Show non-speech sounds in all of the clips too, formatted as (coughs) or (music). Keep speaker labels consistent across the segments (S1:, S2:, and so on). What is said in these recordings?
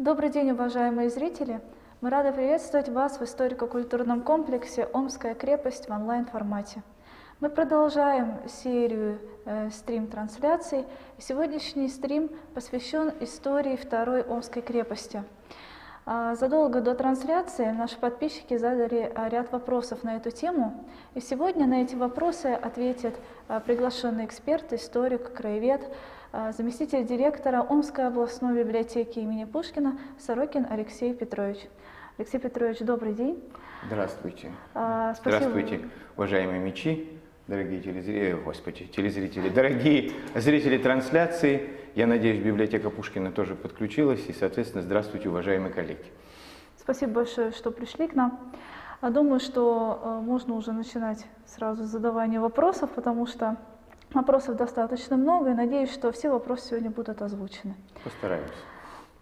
S1: Добрый день, уважаемые зрители! Мы рады приветствовать вас в историко-культурном комплексе «Омская крепость» в онлайн-формате. Мы продолжаем серию э, стрим-трансляций. Сегодняшний стрим посвящен истории Второй Омской крепости. А, задолго до трансляции наши подписчики задали а, ряд вопросов на эту тему. И сегодня на эти вопросы ответит а, приглашенный эксперт, историк, краевед, заместитель директора Омской областной библиотеки имени Пушкина Сорокин Алексей Петрович. Алексей Петрович, добрый день.
S2: Здравствуйте. А, Здравствуйте, уважаемые мечи, дорогие телезрители, господи, телезрители, дорогие зрители трансляции. Я надеюсь, библиотека Пушкина тоже подключилась. И, соответственно, здравствуйте, уважаемые коллеги.
S1: Спасибо большое, что пришли к нам. А думаю, что э, можно уже начинать сразу с задавания вопросов, потому что Вопросов достаточно много, и надеюсь, что все вопросы сегодня будут озвучены.
S2: Постараемся.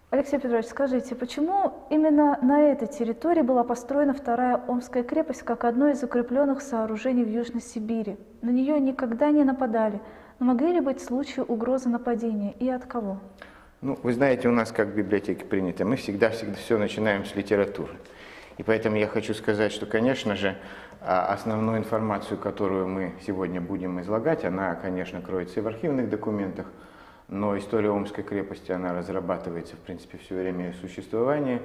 S1: Алексей Петрович, скажите, почему именно на этой территории была построена вторая Омская крепость как одно из укрепленных сооружений в Южной Сибири? На нее никогда не нападали. Но могли ли быть случаи угрозы нападения и от кого?
S2: Ну, вы знаете, у нас как в библиотеке принято, мы всегда-всегда все начинаем с литературы. И поэтому я хочу сказать, что, конечно же, основную информацию, которую мы сегодня будем излагать, она, конечно, кроется и в архивных документах, но история Омской крепости, она разрабатывается, в принципе, все время ее существования,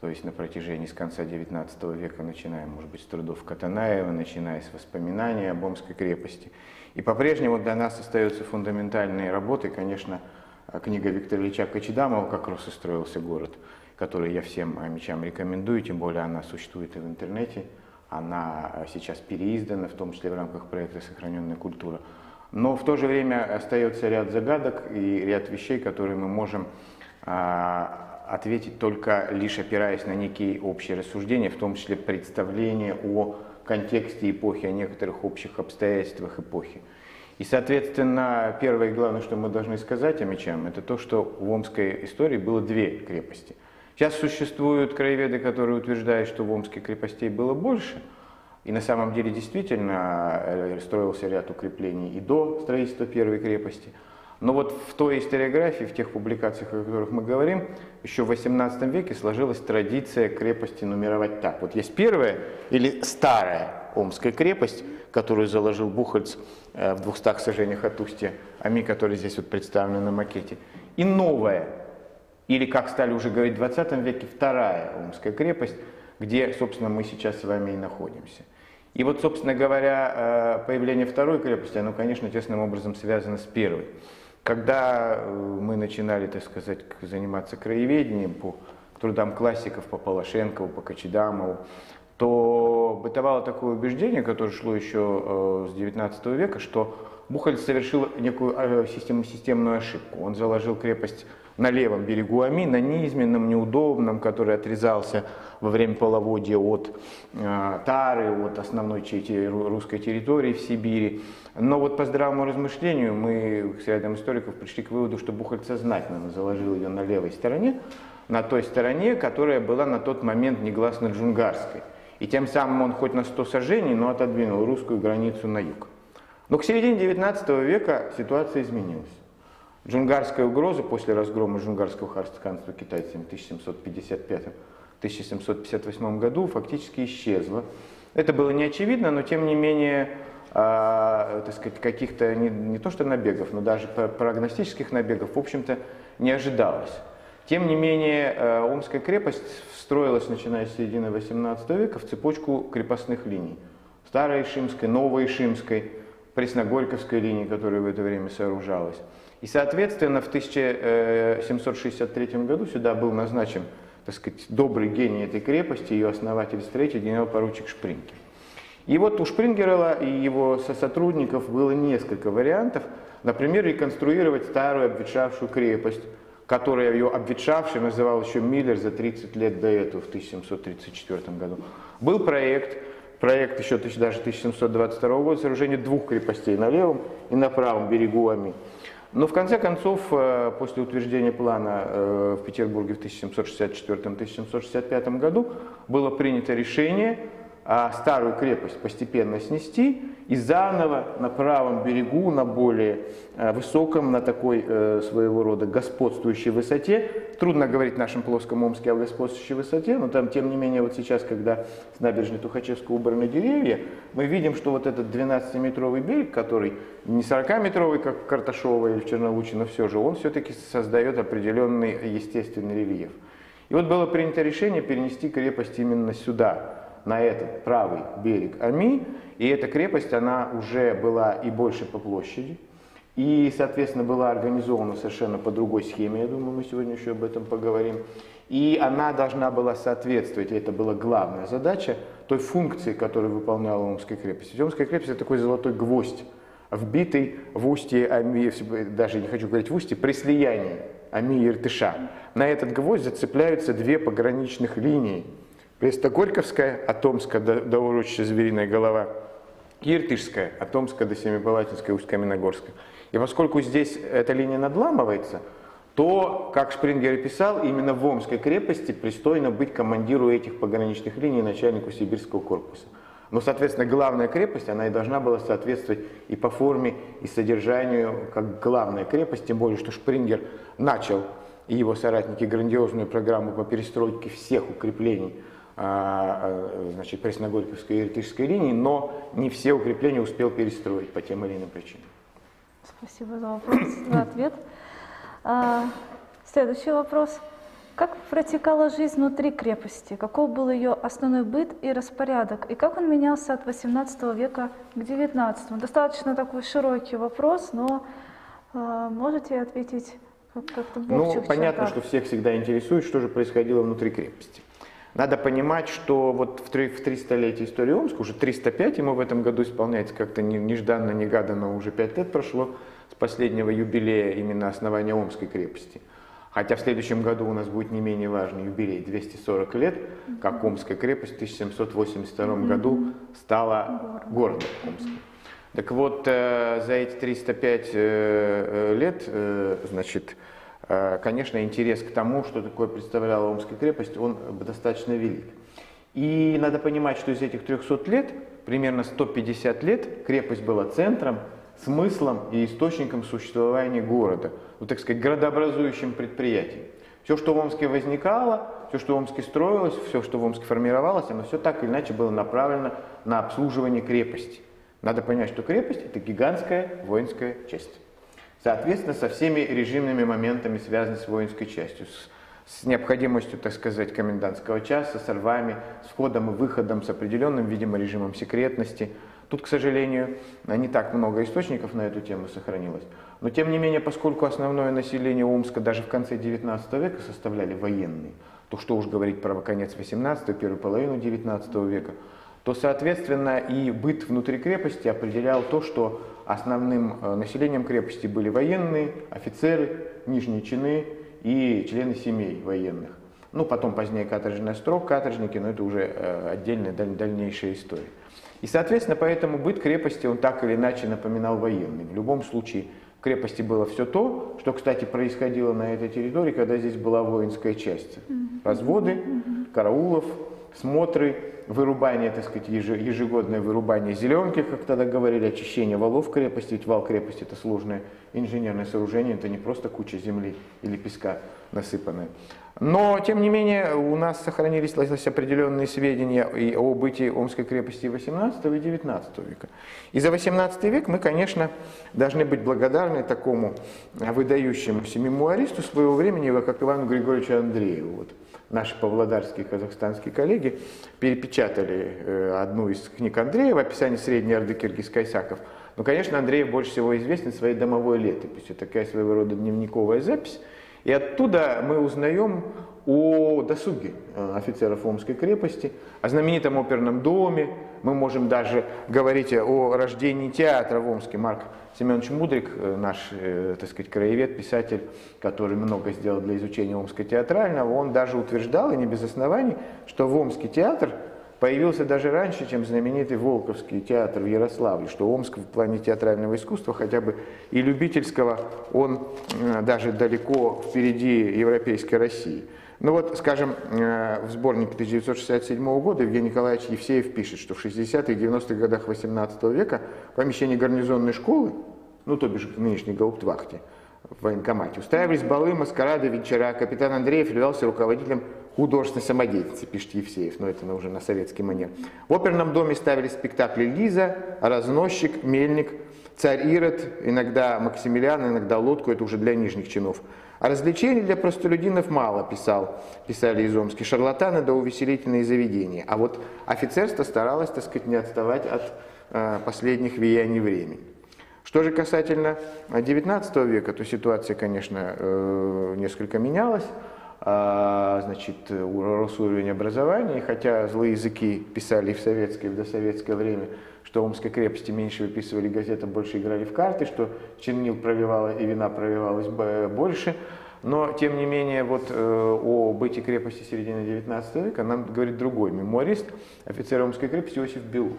S2: то есть на протяжении с конца XIX века, начиная, может быть, с трудов Катанаева, начиная с воспоминаний об Омской крепости. И по-прежнему для нас остаются фундаментальные работы, конечно, книга Виктора Ильича Кочедамова «Как рос и строился город», которую я всем мечам рекомендую, тем более она существует и в интернете, она сейчас переиздана, в том числе в рамках проекта «Сохраненная культура». Но в то же время остается ряд загадок и ряд вещей, которые мы можем а, ответить только лишь опираясь на некие общие рассуждения, в том числе представление о контексте эпохи, о некоторых общих обстоятельствах эпохи. И, соответственно, первое и главное, что мы должны сказать о мечам, это то, что в омской истории было две крепости. Сейчас существуют краеведы, которые утверждают, что в Омске крепостей было больше. И на самом деле действительно э, строился ряд укреплений и до строительства первой крепости. Но вот в той историографии, в тех публикациях, о которых мы говорим, еще в XVIII веке сложилась традиция крепости нумеровать так. Вот есть первая или старая Омская крепость, которую заложил Бухальц э, в 200 сажениях от устья Ами, который здесь вот представлен на макете. И новая или, как стали уже говорить в 20 веке, вторая Омская крепость, где, собственно, мы сейчас с вами и находимся. И вот, собственно говоря, э, появление второй крепости, оно, конечно, тесным образом связано с первой. Когда э, мы начинали, так сказать, заниматься краеведением по трудам классиков, по Полошенкову, по Кочедамову, то бытовало такое убеждение, которое шло еще э, с XIX века, что Бухаль совершил некую системную ошибку. Он заложил крепость на левом берегу Ами, на низменном, неудобном, который отрезался во время половодья от э, Тары, от основной русской территории в Сибири. Но вот по здравому размышлению мы с рядом историков пришли к выводу, что Бухарь сознательно заложил ее на левой стороне, на той стороне, которая была на тот момент негласно джунгарской. И тем самым он хоть на 100 сажений, но отодвинул русскую границу на юг. Но к середине 19 века ситуация изменилась. Джунгарская угроза после разгрома джунгарского ханства китайцами в 1755-1758 году фактически исчезла. Это было не очевидно, но тем не менее э, так сказать, каких-то не, не то что набегов, но даже прогностических набегов, в общем-то, не ожидалось. Тем не менее, э, Омская крепость строилась, начиная с середины XVIII века, в цепочку крепостных линий. Старой Ишимской, Новой Ишимской, Пресногорьковской линии, которая в это время сооружалась. И, соответственно, в 1763 году сюда был назначен, так сказать, добрый гений этой крепости, ее основатель-строитель, генерал-поручик Шпрингер. И вот у Шпрингера и его сотрудников было несколько вариантов. Например, реконструировать старую обветшавшую крепость, которая ее обветшавшей называл еще Миллер за 30 лет до этого, в 1734 году. Был проект, проект еще даже 1722 года, сооружение двух крепостей на левом и на правом берегу Ами. Но в конце концов, э, после утверждения плана э, в Петербурге в 1764-1765 году было принято решение а старую крепость постепенно снести и заново на правом берегу, на более э, высоком, на такой э, своего рода господствующей высоте, трудно говорить в нашем плоском Омске о господствующей высоте, но там, тем не менее, вот сейчас, когда с набережной Тухачевского убраны деревья, мы видим, что вот этот 12-метровый берег, который не 40-метровый, как в Карташово или в Черновуче, но все же, он все-таки создает определенный естественный рельеф. И вот было принято решение перенести крепость именно сюда, на этот правый берег Ами, и эта крепость, она уже была и больше по площади, и, соответственно, была организована совершенно по другой схеме, я думаю, мы сегодня еще об этом поговорим. И она должна была соответствовать, и это была главная задача, той функции, которую выполняла Омская крепость. Омская крепость – это такой золотой гвоздь, вбитый в устье, Ами, даже не хочу говорить в устье, при слиянии Ами и Иртыша. На этот гвоздь зацепляются две пограничных линии – Пресногорьковская, от Омска до, до урочища Звериная голова, Иртышская, от Омска до Семипалатинской, Усть-Каменогорска. И поскольку здесь эта линия надламывается, то, как Шпрингер писал, именно в Омской крепости пристойно быть командиру этих пограничных линий начальнику сибирского корпуса. Но, соответственно, главная крепость, она и должна была соответствовать и по форме, и содержанию, как главная крепость, тем более, что Шпрингер начал и его соратники грандиозную программу по перестройке всех укреплений значит, Пресногорьковской Иртышской линии, но не все укрепления успел перестроить по тем или иным причинам.
S1: Спасибо за вопрос, за ответ. А, следующий вопрос. Как протекала жизнь внутри крепости? Каков был ее основной быт и распорядок? И как он менялся от 18 века к 19? Достаточно такой широкий вопрос, но э, можете ответить как-то
S2: Ну, понятно, чертах. что всех всегда интересует, что же происходило внутри крепости. Надо понимать, что вот в 300-летие истории Омска, уже 305 ему в этом году исполняется как-то нежданно, негаданно, уже 5 лет прошло с последнего юбилея именно основания Омской крепости. Хотя в следующем году у нас будет не менее важный юбилей, 240 лет, как Омская крепость в 1782 году стала городом Омским. Так вот, э, за эти 305 э, э, лет, значит, Э, конечно, интерес к тому, что такое представляла Омская крепость, он достаточно велик. И надо понимать, что из этих 300 лет, примерно 150 лет, крепость была центром, смыслом и источником существования города, ну, так сказать, городообразующим предприятием. Все, что в Омске возникало, все, что в Омске строилось, все, что в Омске формировалось, оно все так или иначе было направлено на обслуживание крепости. Надо понять, что крепость – это гигантская воинская часть. Соответственно, со всеми режимными моментами, связанными с воинской частью, с, с необходимостью, так сказать, комендантского часа, с рвами, с входом и выходом, с определенным, видимо, режимом секретности. Тут, к сожалению, не так много источников на эту тему сохранилось. Но, тем не менее, поскольку основное население Омска даже в конце XIX века составляли военные, то что уж говорить про конец XVIII, первую половину XIX века, то, соответственно, и быт внутри крепости определял то, что основным э, населением крепости были военные, офицеры, нижние чины и члены семей военных. Ну, потом позднее каторжный острог, каторжники, но это уже э, отдельная дальнейшая история. И, соответственно, поэтому быт крепости, он так или иначе напоминал военный. В любом случае, в крепости было все то, что, кстати, происходило на этой территории, когда здесь была воинская часть. Разводы, караулов, смотры, вырубание, так сказать, ежегодное вырубание зеленки, как тогда говорили, очищение валов крепости, ведь вал крепости это сложное инженерное сооружение, это не просто куча земли или песка насыпанная. Но, тем не менее, у нас сохранились определенные сведения и о бытии Омской крепости 18 и 19 века. И за 18 век мы, конечно, должны быть благодарны такому выдающемуся мемуаристу своего времени, как Ивану Григорьевичу Андрееву. Вот наши павлодарские казахстанские коллеги перепечатали э, одну из книг Андреева «Описание Средней Орды Киргиз-Кайсаков». Ну, конечно, Андреев больше всего известен своей домовой летописью, такая своего рода дневниковая запись. И оттуда мы узнаем о досуге э, офицеров Омской крепости, о знаменитом оперном доме. Мы можем даже говорить о рождении театра в Омске. Марк Семенович Мудрик, э, наш, э, так сказать, краевед, писатель, который много сделал для изучения Омска театрального, он даже утверждал, и не без оснований, что в Омский театр появился даже раньше, чем знаменитый Волковский театр в Ярославле, что Омск в плане театрального искусства, хотя бы и любительского, он даже далеко впереди европейской России. Ну вот, скажем, э, в сборнике 1967 года Евгений Николаевич Евсеев пишет, что в 60-х и 90-х годах 18 века в помещении гарнизонной школы, ну то бишь в нынешней гауптвахте, в военкомате, устраивались балы, маскарады, вечера. Капитан Андреев являлся руководителем художественной самодеятельности, пишет Евсеев, но это уже на советский манер. В оперном доме ставили спектакли «Лиза», «Разносчик», «Мельник», «Царь Ирод», иногда «Максимилиан», иногда «Лодку», это уже для нижних чинов. А развлечений для простолюдинов мало, писал, писали из Омски. Шарлатаны да увеселительные заведения. А вот офицерство старалось, так сказать, не отставать от э, последних влияний времени. Что же касательно XIX века, то ситуация, конечно, э, несколько менялась. А, значит, рос уровень образования, хотя злые языки писали и в советское, и в досоветское время, что Омской крепости меньше выписывали газеты, больше играли в карты, что чернил проливало и вина проливалось больше. Но, тем не менее, вот э, о быте крепости середины 19 века нам говорит другой мемуарист, офицер Омской крепости Иосиф Белов.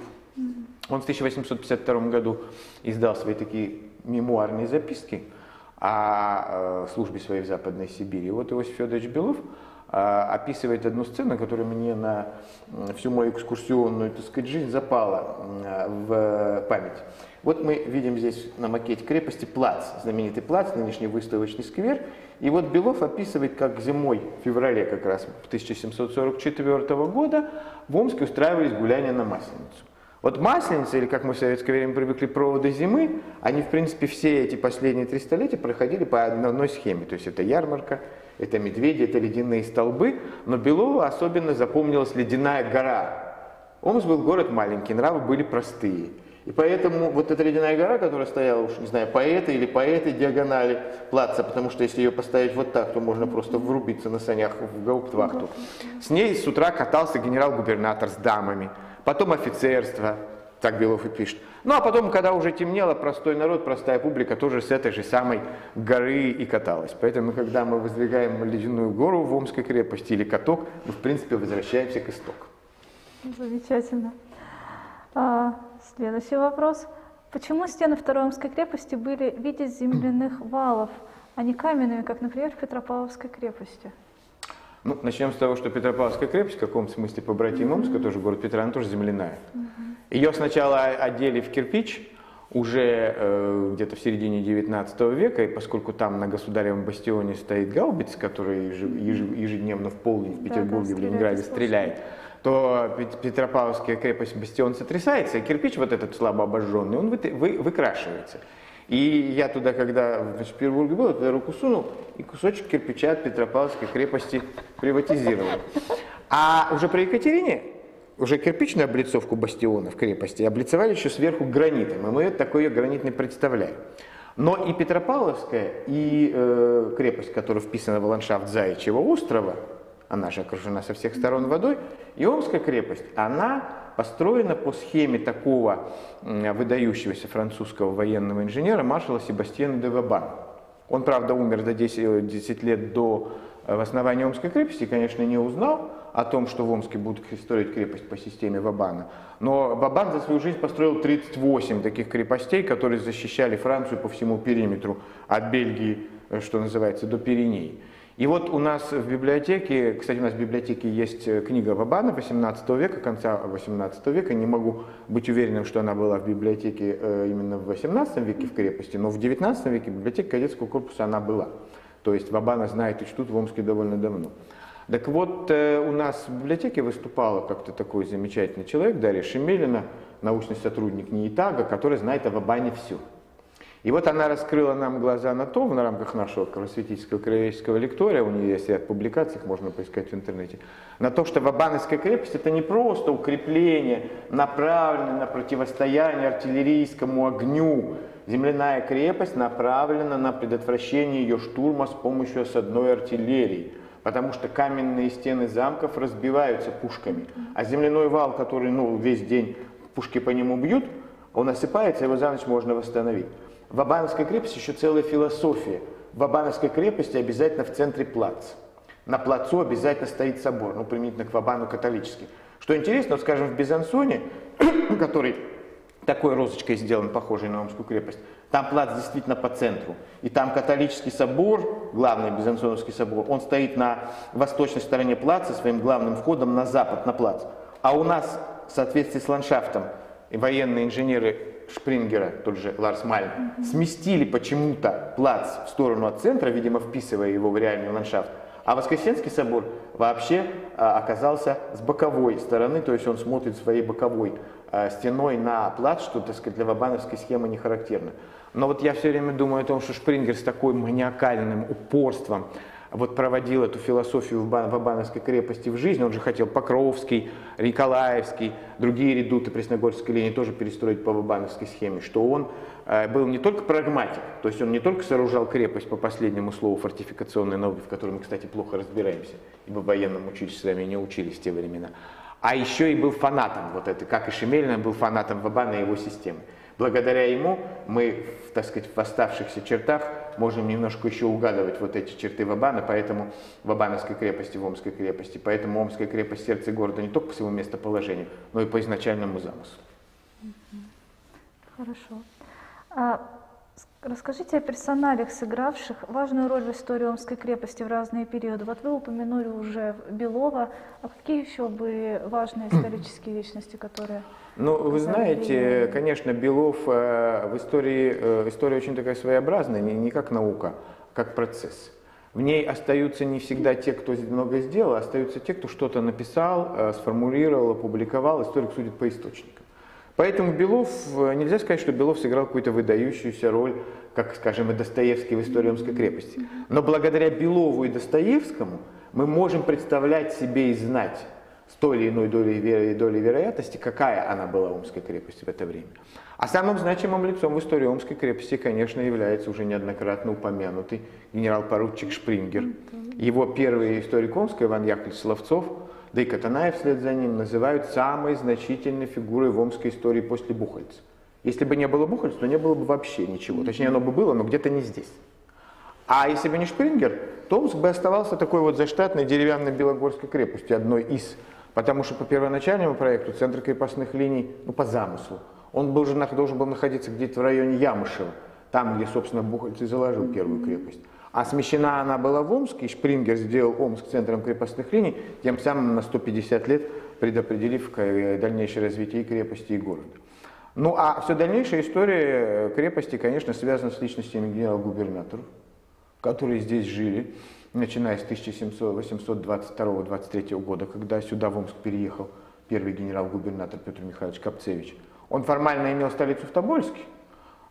S2: Он в 1852 году издал свои такие мемуарные записки о э, службе своей в Западной Сибири. И вот Иосиф Федорович Белов э, описывает одну сцену, которая мне на всю мою экскурсионную, так сказать, жизнь запала в память. Вот мы видим здесь на макете крепости плац, знаменитый плац, нынешний выставочный сквер. И вот Белов описывает, как зимой, в феврале как раз 1744 года в Омске устраивались гуляния на Масленицу. Вот Масленица, или как мы в советское время привыкли, проводы зимы, они, в принципе, все эти последние три столетия проходили по одной схеме. То есть это ярмарка, это медведи, это ледяные столбы, но Белову особенно запомнилась ледяная гора. Омск был город маленький, нравы были простые. И поэтому вот эта ледяная гора, которая стояла, уж не знаю, по этой или по этой диагонали плаца, потому что если ее поставить вот так, то можно просто врубиться на санях в гауптвахту. С ней с утра катался генерал-губернатор с дамами, потом офицерство, так Белов и пишет. Ну а потом, когда уже темнело, простой народ, простая публика тоже с этой же самой горы и каталась. Поэтому, когда мы воздвигаем ледяную гору в Омской крепости или каток, мы, в принципе, возвращаемся к истоку.
S1: Замечательно. А, Следующий вопрос. Почему стены Второй Омской крепости были в виде земляных валов, а не каменными, как, например, в Петропавловской крепости?
S2: Ну, начнем с того, что Петропавловская крепость, в каком смысле по братьям. Омска, тоже город Петра, она тоже земляная. Ее сначала одели в кирпич, уже э, где-то в середине 19 века, и поскольку там на Государевом бастионе стоит гаубиц, который ежедневно в полдень в Петербурге, да, в Ленинграде стреляет, то Петропавловская крепость Бастион сотрясается, и кирпич вот этот слабо обожженный, он вы, вы, выкрашивается. И я туда, когда в Петербурге был, туда руку сунул, и кусочек кирпича от Петропавловской крепости приватизировал. А уже при Екатерине, уже кирпичную облицовку бастионов крепости облицевали еще сверху гранитом, и мы такой ее гранитный представляем. Но и Петропавловская, и э, крепость, которая вписана в ландшафт Заячьего острова, она же окружена со всех сторон водой. И Омская крепость, она построена по схеме такого выдающегося французского военного инженера маршала Себастьяна де Вабана. Он, правда, умер за 10, 10 лет до э, основания Омской крепости, конечно, не узнал о том, что в Омске будут строить крепость по системе Вабана. Но Вабан за свою жизнь построил 38 таких крепостей, которые защищали Францию по всему периметру, от Бельгии, э, что называется, до Пиреней. И вот у нас в библиотеке, кстати, у нас в библиотеке есть э, книга Вабана 18 века, конца 18 века. Не могу быть уверенным, что она была в библиотеке э, именно в 18 веке в крепости, но в 19 веке в библиотеке кадетского корпуса она была. То есть Вабана знает и чтут в Омске довольно давно. Так вот, э, у нас в библиотеке выступала как-то такой замечательный человек, Дарья Шемелина, научный сотрудник НИИТАГа, который знает о Вабане все. И вот она раскрыла нам глаза на то, в рамках нашего просветительского краеведческого лектория, у нее есть ряд публикаций, их можно поискать в интернете, на то, что Вабановская крепость это не просто укрепление, направленное на противостояние артиллерийскому огню. Земляная крепость направлена на предотвращение ее штурма с помощью осадной артиллерии потому что каменные стены замков разбиваются пушками, а земляной вал, который ну, весь день пушки по нему бьют, он осыпается, его за ночь можно восстановить. В Абановской крепости еще целая философия. В Абановской крепости обязательно в центре плац. На плацу обязательно стоит собор, ну, применительно к Вабану католический. Что интересно, вот, скажем, в Безансоне, (coughs) который такой розочкой сделан, похожий на Омскую крепость, Там плац действительно по центру. И там католический собор, главный Безансоновский собор, он стоит на восточной стороне плаца своим главным входом на запад, на плац. А у нас в соответствии с ландшафтом военные инженеры Шпрингера, тот же Ларс Мальм, сместили почему-то плац в сторону от центра, видимо, вписывая его в реальный ландшафт. А Воскресенский собор вообще а, оказался с боковой стороны, то есть он смотрит своей боковой а, стеной на плац, что, так сказать, для вабановской схемы не характерно. Но вот я все время думаю о том, что Шпрингер с такой маниакальным упорством вот проводил эту философию в Вабановской крепости в жизнь. Он же хотел Покровский, Николаевский, другие редуты Пресногорской линии тоже перестроить по Вабановской схеме, что он э, был не только прагматик, то есть он не только сооружал крепость по последнему слову фортификационной науки, в которой мы, кстати, плохо разбираемся, ибо в военном училище с вами не учились в те времена, а еще и был фанатом вот этой, как и Шемелина был фанатом Вабана и его системы. Благодаря ему мы, так сказать, в оставшихся чертах можем немножко еще угадывать вот эти черты Вабана, поэтому Вабановской крепости, в Омской крепости. Поэтому Омская крепость сердце города не только по своему местоположению, но и по изначальному замыслу.
S1: Хорошо. А расскажите о персоналях, сыгравших важную роль в истории Омской крепости в разные периоды. Вот вы упомянули уже Белова. А какие еще были важные исторические личности, которые
S2: ну, вы знаете, конечно, Белов э, в истории, э, история очень такая своеобразная, не, не как наука, как процесс. В ней остаются не всегда те, кто много сделал, а остаются те, кто что-то написал, э, сформулировал, опубликовал. Историк судит по источникам. Поэтому Белов, нельзя сказать, что Белов сыграл какую-то выдающуюся роль, как, скажем, и Достоевский в истории Омской крепости. Но благодаря Белову и Достоевскому мы можем представлять себе и знать с той или иной долей, веры, долей вероятности, какая она была Омской крепости в это время. А самым значимым лицом в истории Омской крепости, конечно, является уже неоднократно упомянутый генерал-поручик Шпрингер. Его первый историк Омской, Иван Яковлевич Словцов, да и Катанаев вслед за ним, называют самой значительной фигурой в омской истории после Бухальца. Если бы не было Бухальца, то не было бы вообще ничего. Точнее, оно бы было, но где-то не здесь. А если бы не Шпрингер, то Омск бы оставался такой вот заштатной деревянной Белогорской крепостью, одной из Потому что по первоначальному проекту центр крепостных линий, ну по замыслу, он был, же, должен был находиться где-то в районе Ямышева, там, где, собственно, Бухальц заложил первую крепость. А смещена она была в Омск, и Шпрингер сделал Омск центром крепостных линий, тем самым на 150 лет предопределив дальнейшее развитие и крепости, и города. Ну а все дальнейшая история крепости, конечно, связана с личностями генерал-губернаторов, которые здесь жили начиная с 1722-23 года, когда сюда в Омск переехал первый генерал-губернатор Петр Михайлович Капцевич. Он формально имел столицу в Тобольске,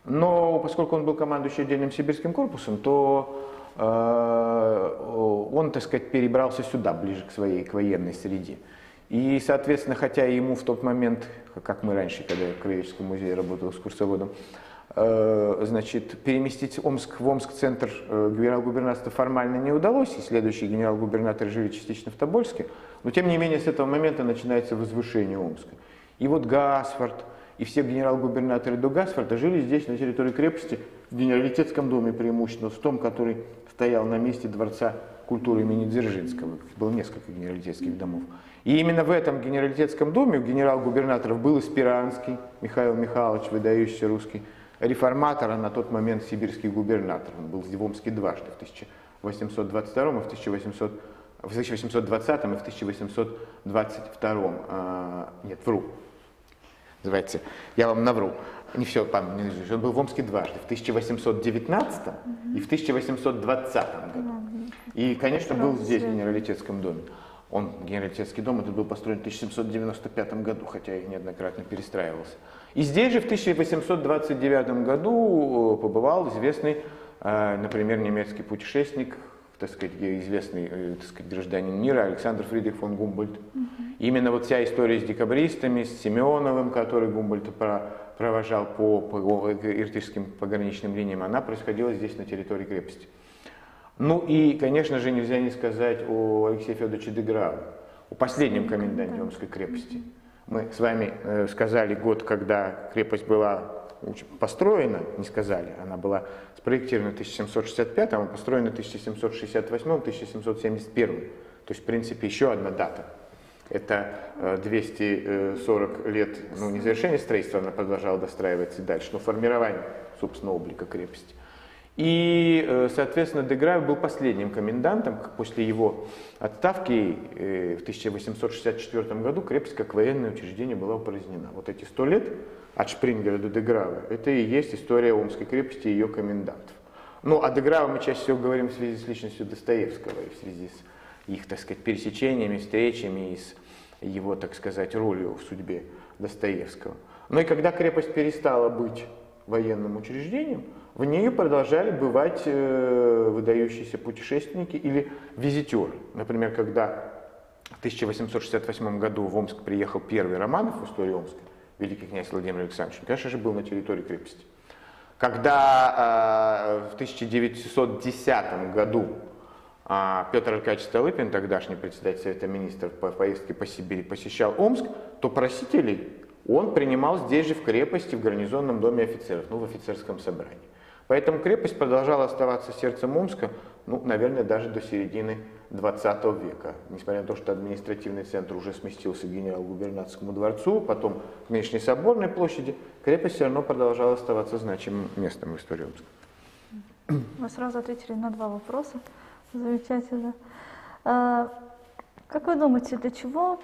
S2: но поскольку он был командующий отдельным сибирским корпусом, то э, он, так сказать, перебрался сюда, ближе к своей к военной среде. И, соответственно, хотя ему в тот момент, как мы раньше, когда я в Краеведческом музее работал экскурсоводом, Э, значит, переместить Омск в Омск-центр э, генерал-губернаторства формально не удалось, и следующие генерал-губернаторы жили частично в Тобольске, но тем не менее с этого момента начинается возвышение Омска. И вот Гасфорд, и все генерал-губернаторы до Гасфорда жили здесь, на территории крепости, в генералитетском доме преимущественно, в том, который стоял на месте дворца культуры имени Дзержинского. Было несколько генералитетских домов. И именно в этом генералитетском доме у генерал-губернаторов был Испиранский, Михаил Михайлович, выдающийся русский реформатора на тот момент сибирский губернатор. Он был в Омске дважды, в 1822 и в 1800 в 1820 и в 1822. А, нет, вру. Называется, я вам навру. Не все, помню, он был в Омске дважды, в 1819 и в 1820 году. И, конечно, был здесь, в Генералитетском доме. Он, Генералитетский дом, этот был построен в 1795 году, хотя и неоднократно перестраивался. И здесь же в 1829 году э, побывал известный, э, например, немецкий путешественник, так сказать, известный э, так сказать, гражданин мира Александр Фридрих фон Гумбольд. Угу. Именно вот вся история с декабристами, с Семеновым, который Гумбольд провожал по, по иртышским пограничным линиям, она происходила здесь, на территории крепости. Ну и, конечно же, нельзя не сказать о Алексее Федоровиче Деграу, о последнем коменданте Омской крепости. Мы с вами э, сказали год, когда крепость была построена, не сказали, она была спроектирована в 1765, а построена в 1768-1771. То есть, в принципе, еще одна дата. Это 240 э, лет, ну, не завершение строительства, она продолжала достраиваться дальше, но формирование собственно, облика крепости. И, э, соответственно, Деграев был последним комендантом. После его отставки э, в 1864 году крепость как военное учреждение была упразднена. Вот эти сто лет от Шпрингера до Деграва, это и есть история Омской крепости и ее комендантов. Ну, о Деграве мы чаще всего говорим в связи с личностью Достоевского и в связи с их, так сказать, пересечениями, встречами и с его, так сказать, ролью в судьбе Достоевского. Но и когда крепость перестала быть военным учреждением, в нее продолжали бывать э, выдающиеся путешественники или визитеры. Например, когда в 1868 году в Омск приехал первый Романов в истории Омска, великий князь Владимир Александрович, он, конечно же, был на территории крепости. Когда э, в 1910 году э, Петр Аркадьевич Столыпин, тогдашний председатель Совета Министров по поездке по Сибири, посещал Омск, то просителей он принимал здесь же в крепости, в гарнизонном доме офицеров, ну, в офицерском собрании. Поэтому крепость продолжала оставаться сердцем Омска, ну, наверное, даже до середины 20 века. Несмотря на то, что административный центр уже сместился к генерал-губернаторскому дворцу, потом к нынешней Соборной площади, крепость все равно продолжала оставаться значимым местом в истории Омска.
S1: Вы сразу ответили на два вопроса. Замечательно. А, как вы думаете, для чего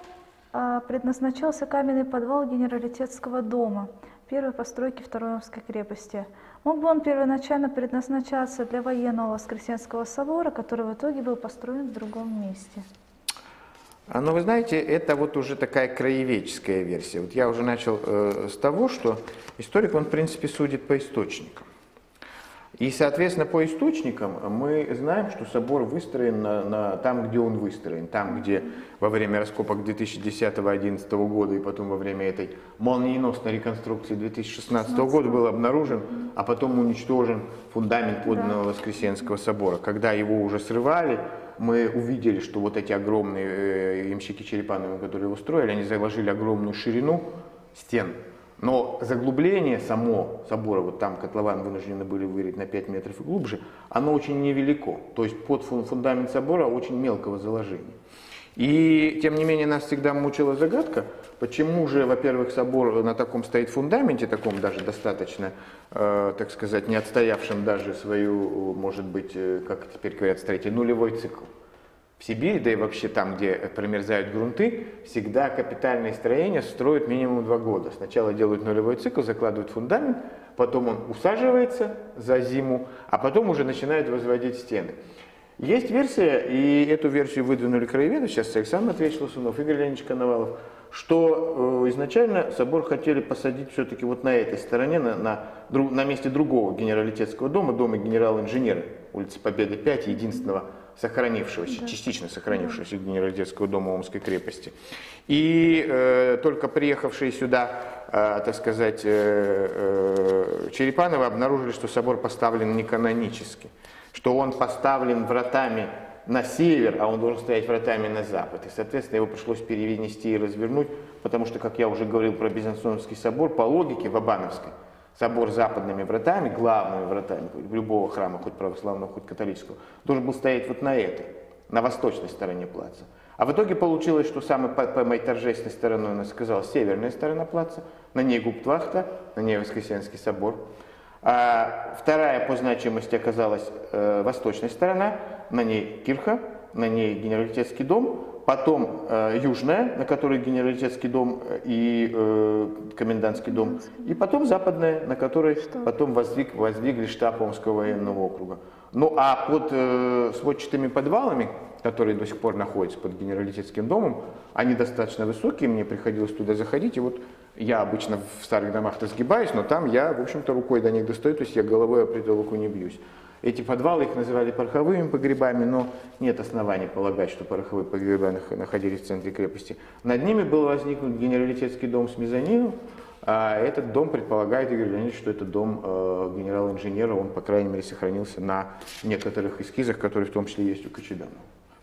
S1: а, предназначался каменный подвал генералитетского дома первой постройки Второй Омской крепости? Мог бы он первоначально предназначаться для военного Воскресенского собора, который в итоге был построен в другом месте?
S2: А, ну, вы знаете, это вот уже такая краеведческая версия. Вот я уже начал э, с того, что историк, он, в принципе, судит по источникам. И, соответственно, по источникам мы знаем, что собор выстроен на, на, там, где он выстроен. Там, где во время раскопок 2010-2011 года и потом во время этой молниеносной реконструкции 2016 года был обнаружен, а потом уничтожен фундамент подлинного Воскресенского собора. Когда его уже срывали, мы увидели, что вот эти огромные э, ямщики Черепановы, которые его строили, они заложили огромную ширину стен но заглубление само собора, вот там котлован вынуждены были вырыть на 5 метров и глубже, оно очень невелико. То есть под фундамент собора очень мелкого заложения. И тем не менее нас всегда мучила загадка, почему же, во-первых, собор на таком стоит фундаменте, таком даже достаточно, э, так сказать, не отстоявшем даже свою, может быть, э, как теперь говорят строители, нулевой цикл. В Сибири, да и вообще там, где промерзают грунты, всегда капитальные строения строят минимум два года. Сначала делают нулевой цикл, закладывают фундамент, потом он усаживается за зиму, а потом уже начинают возводить стены. Есть версия, и эту версию выдвинули краеведы, сейчас Александр Матвеевич Лосунов, Игорь Леонидович Коновалов, что э, изначально собор хотели посадить все-таки вот на этой стороне, на, на, на месте другого генералитетского дома, дома генерала-инженера, улица Победы 5, единственного сохранившегося, да. частично сохранившегося генералитетского дома Омской крепости. И э, только приехавшие сюда, э, так сказать, э, э, Черепановы обнаружили, что собор поставлен не канонически, что он поставлен вратами на север, а он должен стоять вратами на запад. И, соответственно, его пришлось перенести и развернуть, потому что, как я уже говорил про Bizanционский собор, по логике Вабановской, собор с западными вратами, главными вратами любого храма, хоть православного, хоть католического, должен был стоять вот на этой, на восточной стороне плаца. А в итоге получилось, что самой по, по моей торжественной стороной, она сказала, северная сторона плаца, на ней Гуптвахта, на ней Воскресенский собор. А вторая по значимости оказалась э, восточная сторона, на ней Кирха, на ней Генералитетский дом, потом э, южная, на которой генералитетский дом э, и э, комендантский дом, и потом западная, на которой Что? потом воздвиг, воздвигли штаб Омского военного округа. Ну а под э, сводчатыми подвалами, которые до сих пор находятся под генералитетским домом, они достаточно высокие, мне приходилось туда заходить, и вот я обычно в старых домах-то сгибаюсь, но там я, в общем-то, рукой до них достаю, то есть я головой о притолоку не бьюсь. Эти подвалы их называли пороховыми погребами, но нет оснований полагать, что пороховые погреба находились в центре крепости. Над ними был возникнут генералитетский дом с мезонином, а этот дом предполагает Игорь Леонидович, что это дом э, генерала-инженера, он, по крайней мере, сохранился на некоторых эскизах, которые в том числе есть у Кочеданова.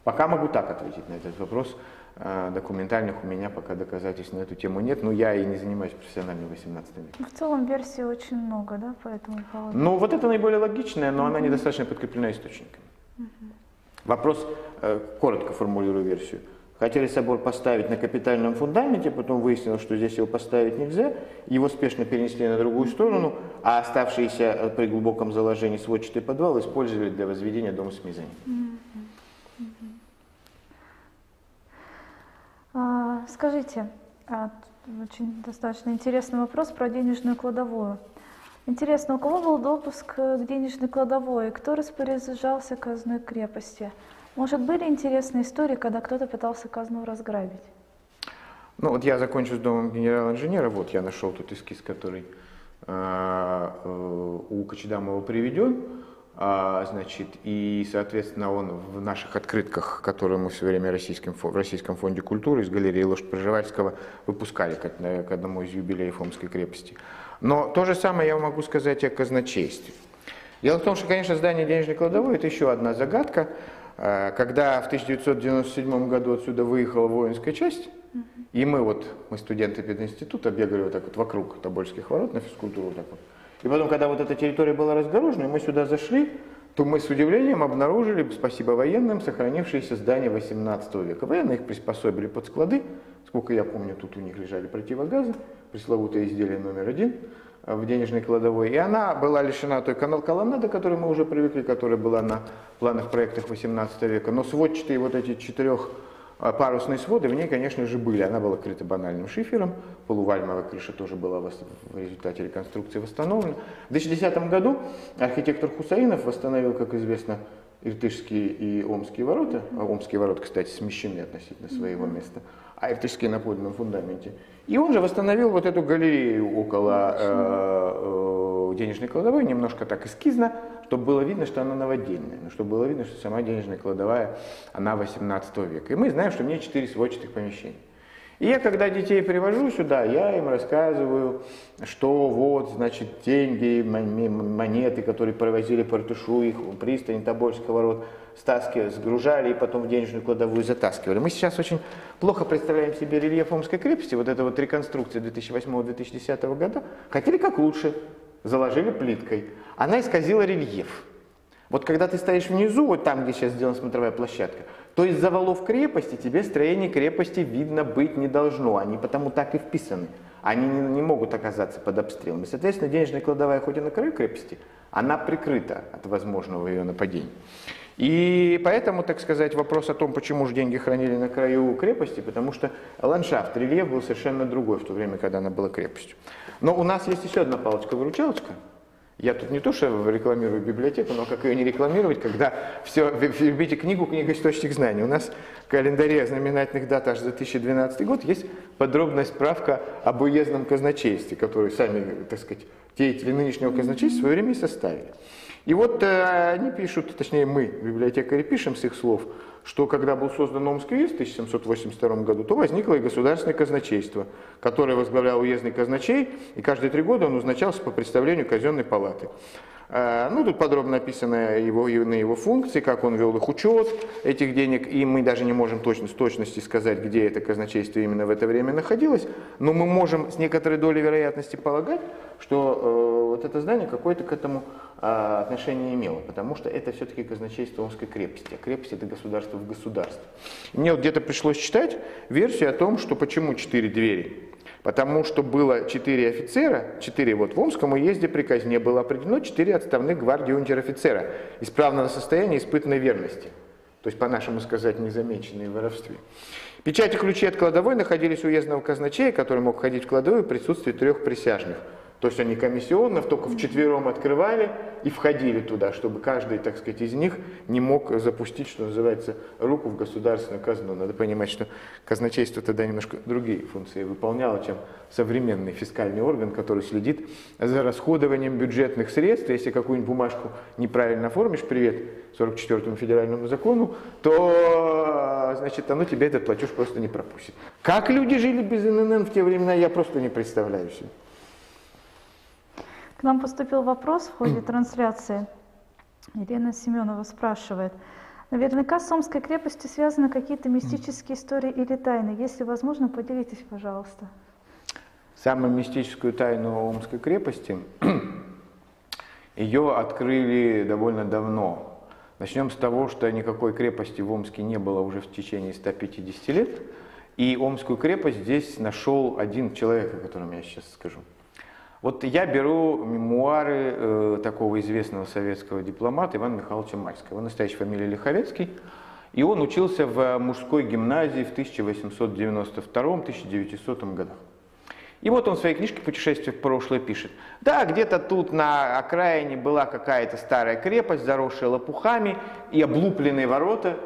S2: Пока могу так ответить на этот вопрос. А, документальных у меня пока доказательств на эту тему нет, но я и не занимаюсь профессиональным 18 веком.
S1: В целом версий очень много, да, по этому поводу?
S2: Ну, вот это наиболее логичная, но mm-hmm. она недостаточно подкреплена источниками. Mm-hmm. Вопрос, э, коротко формулирую версию. Хотели собор поставить на капитальном фундаменте, потом выяснилось, что здесь его поставить нельзя. Его спешно перенесли на другую сторону, а оставшиеся э, при глубоком заложении сводчатый подвал использовали для возведения дома с мезонином.
S1: А, скажите, а, очень достаточно интересный вопрос про денежную кладовую. Интересно, у кого был допуск к денежной кладовой? Кто распоряжался казной крепости? Может, были интересные истории, когда кто-то пытался казну разграбить?
S2: Ну, вот я закончу с домом генерала-инженера. Вот я нашел тут эскиз, который э, э, у Кочедамова приведен. А, значит, и, соответственно, он в наших открытках, которые мы все время российским, в Российском фонде культуры из галереи Лошадь Проживальского выпускали к, к одному из юбилеев Омской крепости. Но то же самое я могу сказать о казначействе. Дело в том, что, конечно, здание денежной кладовой – это еще одна загадка. А, когда в 1997 году отсюда выехала воинская часть, и мы вот, мы студенты пединститута, бегали вот так вот вокруг Тобольских ворот на физкультуру вот так вот, и потом, когда вот эта территория была разгорожена, мы сюда зашли, то мы с удивлением обнаружили, спасибо военным, сохранившиеся здания 18 века. Военные их приспособили под склады. Сколько я помню, тут у них лежали противогазы, пресловутое изделие номер один в денежной кладовой. И она была лишена той колоннады, к которой мы уже привыкли, которая была на планах проектах 18 века. Но сводчатые вот эти четырех парусные своды в ней, конечно же, были. Она была крыта банальным шифером, полувальмовая крыша тоже была в результате реконструкции восстановлена. В 2010 году архитектор Хусаинов восстановил, как известно, Иртышские и Омские ворота. А Омские ворота, кстати, смещены относительно своего места, а Иртышские на подлинном фундаменте. И он же восстановил вот эту галерею около э, денежной кладовой, немножко так эскизно, чтобы было видно, что она новодельная, но чтобы было видно, что сама денежная кладовая, она 18 века. И мы знаем, что меня 4 сводчатых помещения. И я, когда детей привожу сюда, я им рассказываю, что вот, значит, деньги, монеты, которые провозили по Иртышу, их пристань Тобольского ворот, стаскивали, сгружали и потом в денежную кладовую затаскивали. Мы сейчас очень плохо представляем себе рельеф Омской крепости, вот эта вот реконструкция 2008-2010 года. Хотели как лучше, заложили плиткой. Она исказила рельеф. Вот когда ты стоишь внизу, вот там, где сейчас сделана смотровая площадка, то из завалов крепости тебе строение крепости видно быть не должно. Они потому так и вписаны. Они не, не могут оказаться под обстрелом. И, соответственно, денежная кладовая, хоть и на краю крепости, она прикрыта от возможного ее нападения. И поэтому, так сказать, вопрос о том, почему же деньги хранили на краю крепости, потому что ландшафт, рельеф был совершенно другой в то время, когда она была крепостью. Но у нас есть еще одна палочка-выручалочка. Я тут не то, что рекламирую библиотеку, но как ее не рекламировать, когда все, любите книгу, книга источник знаний. У нас в календаре знаменательных дат аж за 2012 год есть подробная справка об уездном казначействе, которую сами, так сказать, деятели нынешнего казначейства в свое время и составили. И вот э, они пишут, точнее мы, библиотекари, пишем с их слов, что когда был создан Омский уезд в 1782 году, то возникло и государственное казначейство, которое возглавлял уездный казначей, и каждые три года он назначался по представлению казенной палаты. Э, ну, тут подробно описано его, на его функции, как он вел их учет этих денег, и мы даже не можем точно, с точностью сказать, где это казначейство именно в это время находилось, но мы можем с некоторой долей вероятности полагать, что э, вот это здание какое-то к этому э, отношение имело, потому что это все-таки казначейство Омской крепости, а крепость это государство в государстве. мне вот где-то пришлось читать версию о том, что почему четыре двери Потому что было четыре офицера, четыре вот в Омском уезде при казне было определено четыре отставных гвардии унтер-офицера исправного состояния испытанной верности. То есть, по-нашему сказать, незамеченные в воровстве. Печати ключи от кладовой находились у уездного казначея, который мог ходить в кладовую в присутствии трех присяжных – то есть они комиссионно, только вчетвером открывали и входили туда, чтобы каждый, так сказать, из них не мог запустить, что называется, руку в государственную казну. Надо понимать, что казначейство тогда немножко другие функции выполняло, чем современный фискальный орган, который следит за расходованием бюджетных средств. Если какую-нибудь бумажку неправильно оформишь, привет 44-му федеральному закону, то, значит, оно тебе этот платеж просто не пропустит. Как люди жили без ННН в те времена, я просто не представляю себе.
S1: К нам поступил вопрос в ходе (clears throat) трансляции. Елена Семенова спрашивает. Наверняка с Омской крепостью связаны какие-то мистические истории или тайны. Если возможно, поделитесь, пожалуйста.
S2: Самую мистическую тайну Омской крепости, (clears throat) ее открыли довольно давно. Начнем с того, что никакой крепости в Омске не было уже в течение 150 лет. И Омскую крепость здесь нашел один человек, о котором я сейчас скажу. Вот я беру мемуары э, такого известного советского дипломата Ивана Михайловича Майского. Его настоящая фамилия Лиховецкий. И он учился в мужской гимназии в 1892-1900 годах. И вот он в своей книжке «Путешествие в прошлое» пишет. Да, где-то тут на окраине была какая-то старая крепость, заросшая лопухами и облупленные ворота.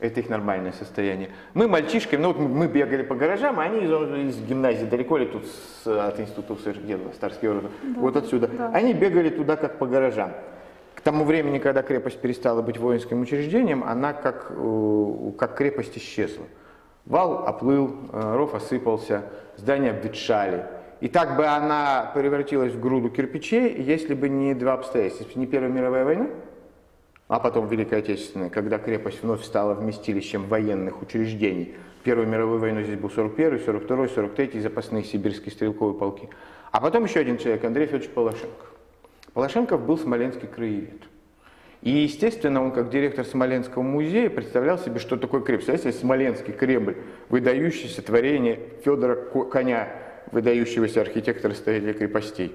S2: Это их нормальное состояние. Мы мальчишками, ну вот мы бегали по гаражам, а они из, из гимназии далеко ли тут с, от института где Старские ворота, да, вот отсюда. Да. Они бегали туда как по гаражам. К тому времени, когда крепость перестала быть воинским учреждением, она как, э, как крепость исчезла. Вал оплыл, э, ров осыпался, здания обветшали. И так бы она превратилась в груду кирпичей, если бы не два обстоятельства. Не Первая мировая война, а потом Великая Отечественная, когда крепость вновь стала вместилищем военных учреждений. Первую мировую войну здесь был 41 42 43 запасные сибирские стрелковые полки. А потом еще один человек, Андрей Федорович Полошенко. Полошенков был смоленский краевед. И, естественно, он как директор Смоленского музея представлял себе, что такое крепость. Если Смоленский Кремль, выдающееся творение Федора Коня, выдающегося архитектора-строителя крепостей.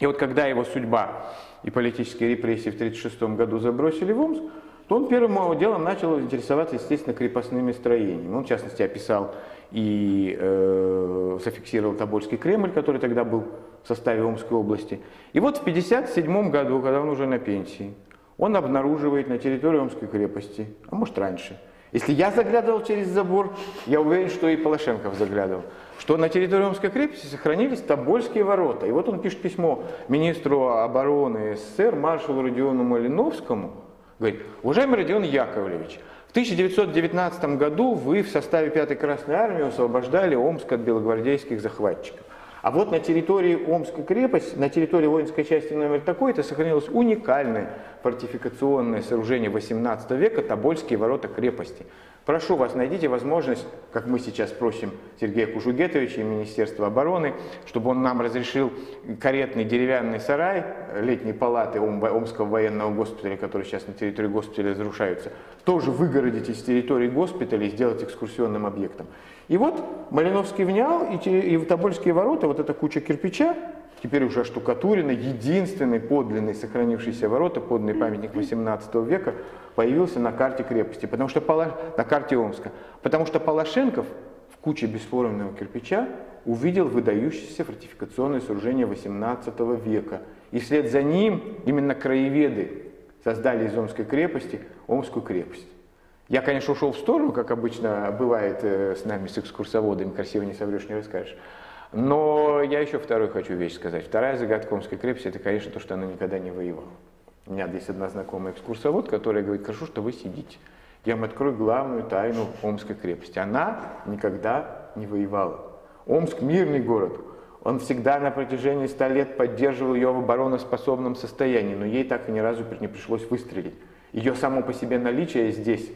S2: И вот когда его судьба и политические репрессии в 1936 году забросили в Омск, то он первым делом начал интересоваться, естественно, крепостными строениями. Он, в частности, описал и э, зафиксировал Тобольский Кремль, который тогда был в составе Омской области. И вот в 1957 году, когда он уже на пенсии, он обнаруживает на территории Омской крепости, а может раньше. Если я заглядывал через забор, я уверен, что и Полошенков заглядывал, что на территории Омской крепости сохранились Тобольские ворота. И вот он пишет письмо министру обороны СССР, маршалу Родиону Малиновскому, говорит, уважаемый Родион Яковлевич, в 1919 году вы в составе 5-й Красной Армии освобождали Омск от белогвардейских захватчиков. А вот на территории Омской крепости, на территории воинской части номер такой-то сохранилось уникальное фортификационное сооружение 18 века Тобольские ворота крепости. Прошу вас, найдите возможность, как мы сейчас просим Сергея Кужугетовича и Министерства обороны, чтобы он нам разрешил каретный деревянный сарай летней палаты Омского военного госпиталя, который сейчас на территории госпиталя разрушаются, тоже выгородить из территории госпиталя и сделать экскурсионным объектом. И вот Малиновский внял, и, и Тобольские ворота, вот эта куча кирпича, теперь уже оштукатуренный, единственный подлинный сохранившийся ворота, подлинный памятник 18 века, появился на карте крепости, потому что на карте Омска. Потому что Полошенков в куче бесформенного кирпича увидел выдающееся фортификационное сооружение 18 века. И вслед за ним именно краеведы создали из Омской крепости Омскую крепость. Я, конечно, ушел в сторону, как обычно бывает э, с нами, с экскурсоводами, красиво не соврешь, не расскажешь. Но я еще вторую хочу вещь сказать. Вторая загадка Омской крепости, это, конечно, то, что она никогда не воевала. У меня есть одна знакомая экскурсовод, которая говорит, хорошо, что вы сидите. Я вам открою главную тайну Омской крепости. Она никогда не воевала. Омск – мирный город. Он всегда на протяжении ста лет поддерживал ее в обороноспособном состоянии, но ей так и ни разу не пришлось выстрелить. Ее само по себе наличие здесь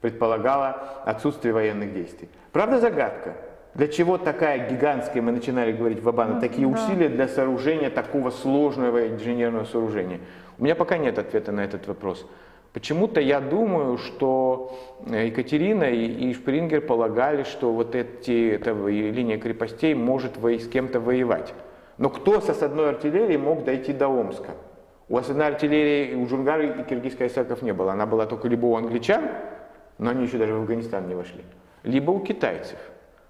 S2: предполагало отсутствие военных действий. Правда загадка? Для чего такая гигантская, мы начинали говорить в Абана, такие да. усилия для сооружения такого сложного инженерного сооружения? У меня пока нет ответа на этот вопрос. Почему-то я думаю, что Екатерина и Шпрингер полагали, что вот эти, эта линия крепостей может с кем-то воевать. Но кто со одной артиллерией мог дойти до Омска? У осадной артиллерии у Джунгара и киргизской осадков не было. Она была только либо у англичан, но они еще даже в Афганистан не вошли, либо у китайцев.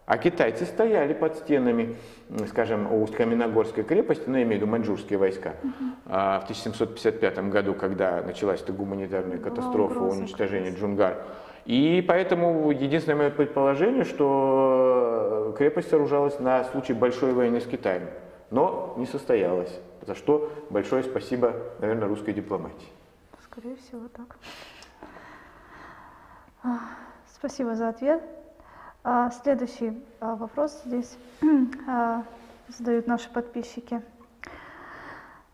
S2: А китайцы стояли под стенами, скажем, Усть-Каменогорской крепости, ну, я имею в виду маньчжурские войска, uh-huh. в 1755 году, когда началась эта гуманитарная катастрофа, угроза, уничтожение Джунгар. И поэтому единственное мое предположение, что крепость сооружалась на случай большой войны с Китаем, но не состоялась, за что большое спасибо, наверное, русской дипломатии.
S1: Скорее всего, так. Спасибо за ответ. А, следующий а, вопрос здесь (clears throat) а, задают наши подписчики.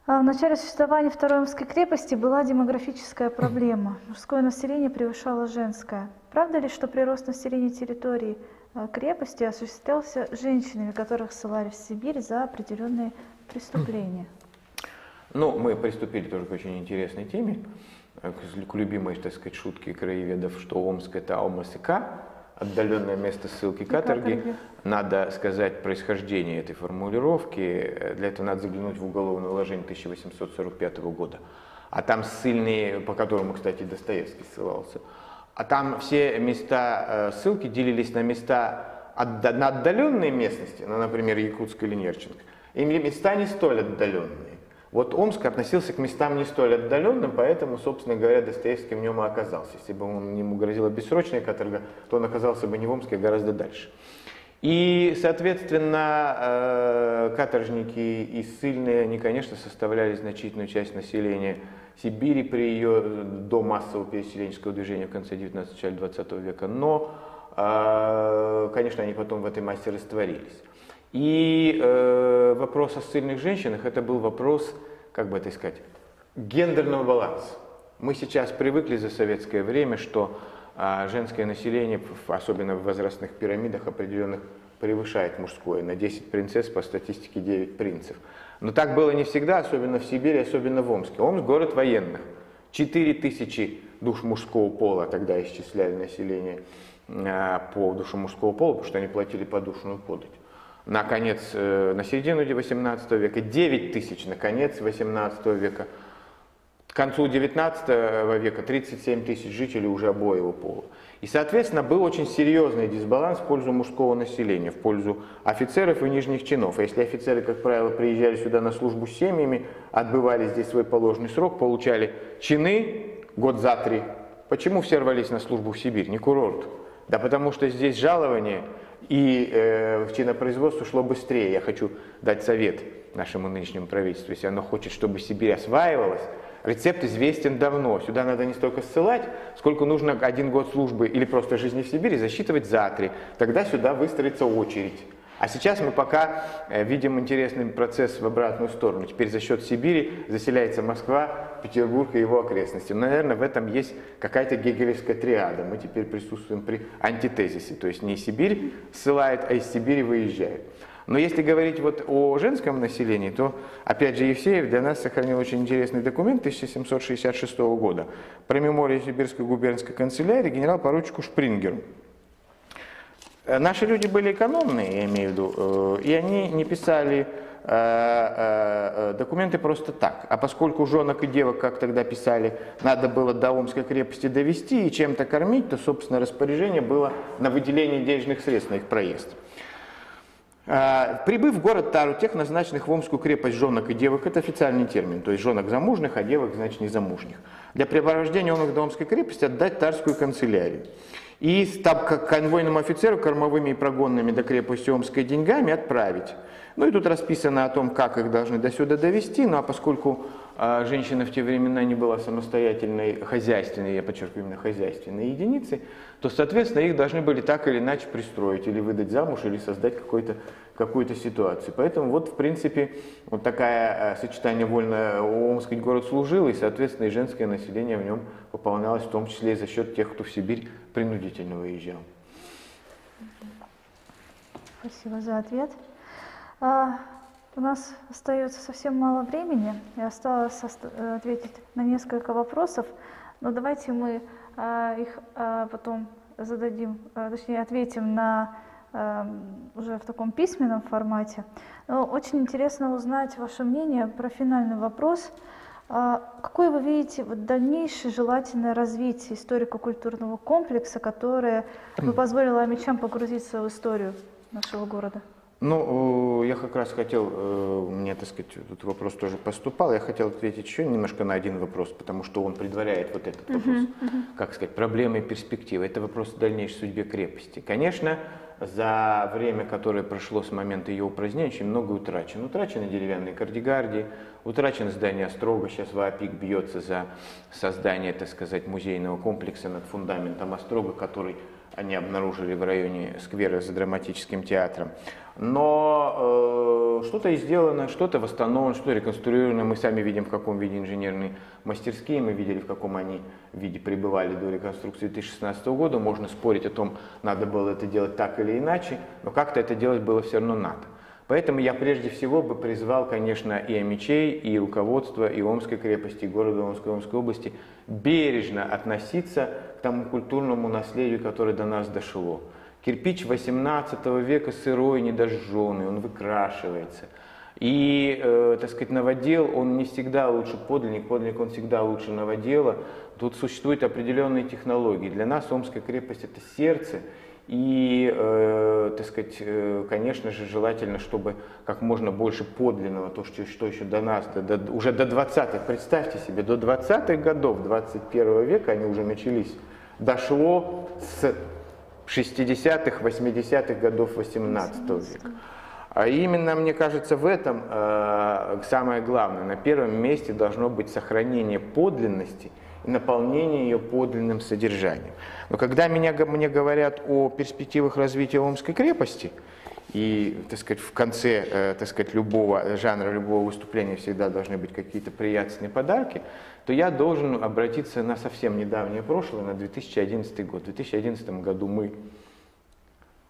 S1: В начале существования Второй Омской крепости была демографическая проблема. (clears throat) Мужское население превышало женское. Правда ли, что прирост населения территории крепости осуществлялся женщинами, которых ссылали в Сибирь за определенные преступления? (clears throat)
S2: Ну, мы приступили тоже к очень интересной теме. к любимой, так сказать, шутке краеведов, что Омск это ОМСК, отдаленное место ссылки каторги. каторги. Надо сказать происхождение этой формулировки. Для этого надо заглянуть в уголовное уложение 1845 года. А там ссыльные, по которому, кстати, Достоевский ссылался. А там все места э, ссылки делились на места на отдаленные местности, ну, например, Якутск или Нерчинск, и места не столь отдаленные. Вот Омск относился к местам не столь отдаленным, поэтому, собственно говоря, Достоевский в нем и оказался. Если бы он, ему грозила бессрочная каторга, то он оказался бы не в Омске, а гораздо дальше. И, соответственно, э, каторжники и ссыльные, они, конечно, составляли значительную часть населения Сибири при ее до массового переселенческого движения в конце 19 20 века, но, э, конечно, они потом в этой массе растворились. И э, вопрос о ссыльных женщинах это был вопрос, как бы это сказать, гендерного баланса. Мы сейчас привыкли за советское время, что э, женское население, особенно в возрастных пирамидах определенных, превышает мужское. На 10 принцесс по статистике 9 принцев. Но так было не всегда, особенно в Сибири, особенно в Омске. Омск – город военных. 4 тысячи душ мужского пола тогда исчисляли население э, по душу мужского пола, потому что они платили подушную подать на конец, э, на середину 18 века, 9 тысяч на конец 18 века. К концу 19 века 37 тысяч жителей уже обоего пола. И, соответственно, был очень серьезный дисбаланс в пользу мужского населения, в пользу офицеров и нижних чинов. А если офицеры, как правило, приезжали сюда на службу с семьями, отбывали здесь свой положенный срок, получали чины год за три, почему все рвались на службу в Сибирь, не курорт? Да потому что здесь жалование и э, чинопроизводство шло быстрее. Я хочу дать совет нашему нынешнему правительству, если оно хочет, чтобы Сибирь осваивалась, рецепт известен давно. Сюда надо не столько ссылать, сколько нужно один год службы или просто жизни в Сибири засчитывать за три. Тогда сюда выстроится очередь. А сейчас мы пока э, видим интересный процесс в обратную сторону. Теперь за счет Сибири заселяется Москва, Петербург и его окрестности. Но, наверное, в этом есть какая-то гегелевская триада. Мы теперь присутствуем при антитезисе. То есть не Сибирь ссылает, а из Сибири выезжает. Но если говорить вот о женском населении, то, опять же, Евсеев для нас сохранил очень интересный документ 1766 года про меморию Сибирской губернской канцелярии генерал-поручику Шпрингеру. Э, наши люди были экономные, я имею в виду, э, и они не писали документы просто так. А поскольку женок и девок, как тогда писали, надо было до Омской крепости довести и чем-то кормить, то, собственно, распоряжение было на выделение денежных средств на их проезд. Прибыв в город Тару, тех назначенных в Омскую крепость женок и девок, это официальный термин, то есть женок замужних, а девок, значит, незамужних. Для препровождения он их до Омской крепости отдать Тарскую канцелярию и там как конвойному офицеру кормовыми и прогонными до крепости Омской деньгами отправить. Ну и тут расписано о том, как их должны до сюда довести, ну а поскольку э, женщина в те времена не была самостоятельной хозяйственной, я подчеркиваю именно хозяйственной единицей, то, соответственно, их должны были так или иначе пристроить, или выдать замуж, или создать какую-то ситуацию. Поэтому вот, в принципе, вот такое э, сочетание вольно Омский город служил, и, соответственно, и женское население в нем пополнялось, в том числе и за счет тех, кто в Сибирь принудительно выезжал.
S1: Спасибо за ответ. А, у нас остается совсем мало времени, и осталось э, ответить на несколько вопросов, но давайте мы а, их а, потом зададим, а, точнее ответим на Эм, уже в таком письменном формате. Но очень интересно узнать ваше мнение про финальный вопрос. Какое вы видите вот дальнейшее желательное развитие историко-культурного комплекса, которое бы позволило амичам погрузиться в историю нашего города?
S2: Ну, я как раз хотел, э, мне, так сказать, тут вопрос тоже поступал, я хотел ответить еще немножко на один вопрос, потому что он предваряет вот этот вопрос, uh-huh, uh-huh. как сказать, проблемы и перспективы. Это вопрос о дальнейшей судьбе крепости. Конечно, за время, которое прошло с момента ее упразднения, очень много утрачено. Утрачены деревянные кардигардии, утрачено здание Острога, сейчас ВАПИК бьется за создание, так сказать, музейного комплекса над фундаментом Острога, который они обнаружили в районе сквера за драматическим театром. Но э, что-то сделано, что-то восстановлено, что-то реконструировано. Мы сами видим, в каком виде инженерные мастерские, мы видели, в каком они виде пребывали до реконструкции 2016 года. Можно спорить о том, надо было это делать так или иначе, но как-то это делать было все равно надо. Поэтому я прежде всего бы призвал, конечно, и Амичей, и руководство, и Омской крепости, и города Омской, Омской области бережно относиться к тому культурному наследию, которое до нас дошло. Кирпич 18 века сырой, недожженный, он выкрашивается. И, э, так сказать, новодел, он не всегда лучше подлинник, подлинник он всегда лучше новодела. Тут существуют определенные технологии. Для нас Омская крепость это сердце, и, э, так сказать, э, конечно же, желательно, чтобы как можно больше подлинного, то, что, что еще до нас, до, до, уже до 20-х, представьте себе, до 20-х годов 21 века они уже начались, дошло с 60-х, 80-х годов 18 века. А именно, мне кажется, в этом э, самое главное. На первом месте должно быть сохранение подлинности – и наполнение ее подлинным содержанием. Но когда меня, мне говорят о перспективах развития Омской крепости, и, так сказать, в конце, э, так сказать, любого жанра, любого выступления всегда должны быть какие-то приятные подарки, то я должен обратиться на совсем недавнее прошлое, на 2011 год. В 2011 году мы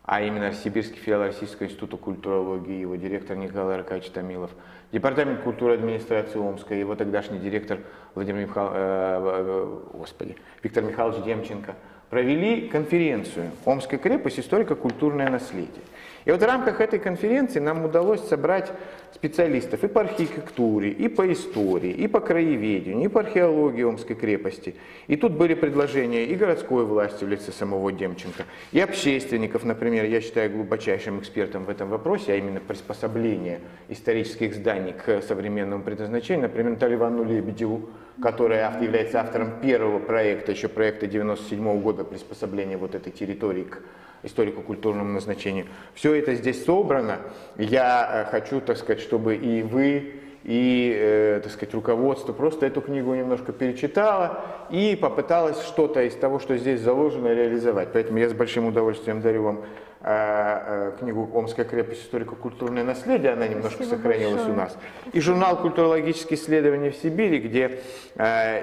S2: а именно Сибирский филиал Российского института культурологии, его директор Николай Аркадьевич Томилов, Департамент культуры администрации Омска, его тогдашний директор Владимир Михаил, э, э, господи, Виктор Михайлович Демченко, провели конференцию «Омская крепость. Историко-культурное наследие». И вот в рамках этой конференции нам удалось собрать специалистов и по архитектуре, и по истории, и по краеведению, и по археологии Омской крепости. И тут были предложения и городской власти в лице самого Демченко, и общественников, например, я считаю глубочайшим экспертом в этом вопросе, а именно приспособление исторических зданий к современному предназначению, например, Наталью Ивановну Лебедеву, которая является автором первого проекта, еще проекта 97 года приспособления вот этой территории к историко-культурному назначению. Все это здесь собрано. Я э, хочу, так сказать, чтобы и вы, и, э, так сказать, руководство просто эту книгу немножко перечитало и попыталось что-то из того, что здесь заложено, реализовать. Поэтому я с большим удовольствием дарю вам э, книгу «Омская крепость. Историко-культурное наследие», она немножко Спасибо сохранилась большое. у нас. И журнал «Культурологические исследования в Сибири», где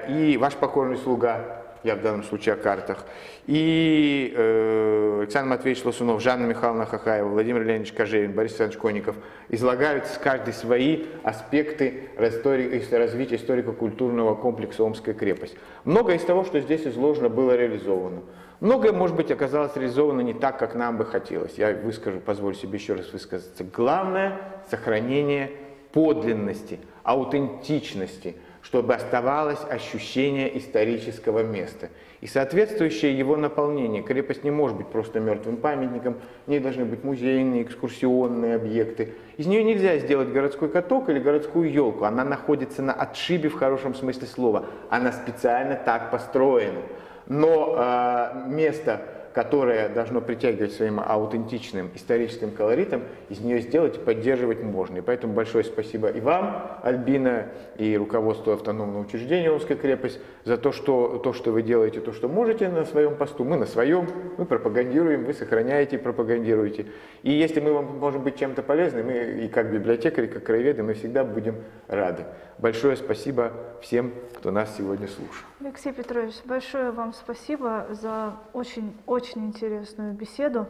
S2: и ваш покорный слуга я в данном случае о картах, и э, Александр Матвеевич Лосунов, Жанна Михайловна Хахаева, Владимир Леонидович Кожевин, Борис Александрович Конников излагают каждый свои аспекты развития историко-культурного комплекса Омская крепость. Многое из того, что здесь изложено, было реализовано. Многое, может быть, оказалось реализовано не так, как нам бы хотелось. Я выскажу, позволю себе еще раз высказаться. Главное – сохранение подлинности, аутентичности – чтобы оставалось ощущение исторического места и соответствующее его наполнение. Крепость не может быть просто мертвым памятником, в ней должны быть музейные, экскурсионные объекты. Из нее нельзя сделать городской каток или городскую елку, она находится на отшибе в хорошем смысле слова, она специально так построена. Но э, место которое должно притягивать своим аутентичным историческим колоритом, из нее сделать и поддерживать можно. И поэтому большое спасибо и вам, Альбина, и руководству автономного учреждения Омская крепость за то что, то, что вы делаете, то, что можете на своем посту. Мы на своем, мы пропагандируем, вы сохраняете и пропагандируете. И если мы вам можем быть чем-то полезны, мы и как библиотекари, как краеведы, мы всегда будем рады. Большое спасибо всем, кто нас сегодня слушал.
S1: Алексей Петрович, большое вам спасибо за очень-очень интересную беседу.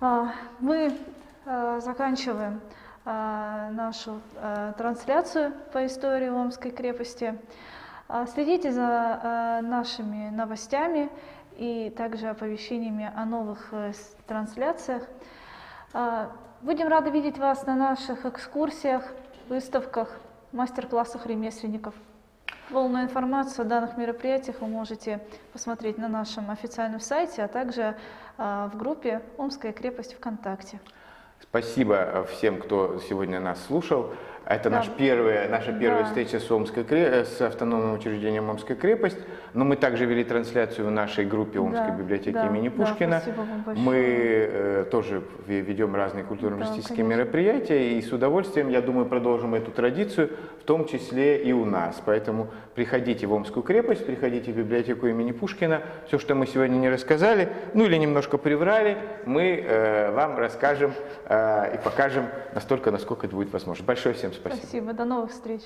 S1: А, мы а, заканчиваем а, нашу трансляцию по истории Омской крепости. Следите за нашими новостями и также оповещениями о новых э, трансляциях. Будем рады видеть вас на наших экскурсиях, выставках, мастер-классах ремесленников. Полную информацию о данных мероприятиях вы можете посмотреть на нашем официальном сайте, а также в группе «Омская крепость ВКонтакте».
S2: Спасибо всем, кто сегодня нас слушал. Это да. наш первая, наша первая да. встреча с, Омской, с автономным учреждением Омская крепость. Но мы также вели трансляцию в нашей группе Омской да. библиотеки да. имени Пушкина. Да, мы э, тоже ведем разные культурно-просветительские да, мероприятия. И с удовольствием, я думаю, продолжим эту традицию, в том числе и у нас. Поэтому приходите в Омскую крепость, приходите в библиотеку имени Пушкина. Все, что мы сегодня не рассказали, ну или немножко приврали, мы э, вам расскажем э, и покажем настолько, насколько это будет возможно. Большое всем спасибо.
S1: Спасибо. До новых встреч.